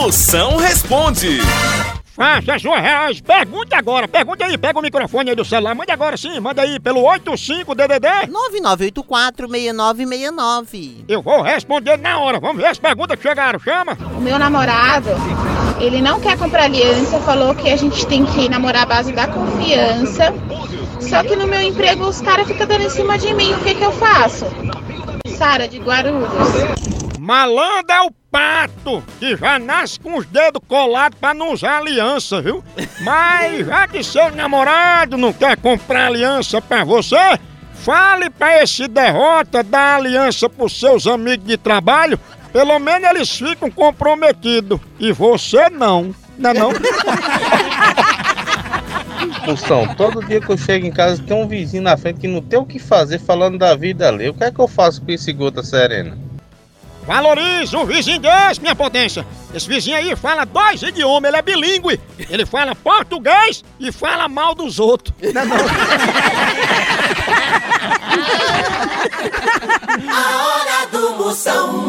Moção responde. Faça as suas reais. Pergunte agora. Pergunte aí. Pega o microfone aí do celular. Mande agora sim. Manda aí pelo 85DDD. 9984-6969. Eu vou responder na hora. Vamos ver as perguntas que chegaram. Chama. O meu namorado, ele não quer comprar aliança, falou que a gente tem que namorar à base da confiança. Só que no meu emprego os caras ficam dando em cima de mim, o que que eu faço? Sara de Guarulhos. Malandro é o pato que já nasce com os dedos colados pra não usar aliança, viu? Mas já que seu namorado não quer comprar aliança pra você, fale pra esse derrota dar aliança pros seus amigos de trabalho. Pelo menos eles ficam comprometidos. E você não. Não é não? Moção, todo dia que eu chego em casa tem um vizinho na frente que não tem o que fazer falando da vida ali. O que é que eu faço com esse gota serena? Valorize um vizinho desse, minha potência. Esse vizinho aí fala dois idiomas, ele é bilíngue. Ele fala português e fala mal dos outros. Não não? A hora do Moção.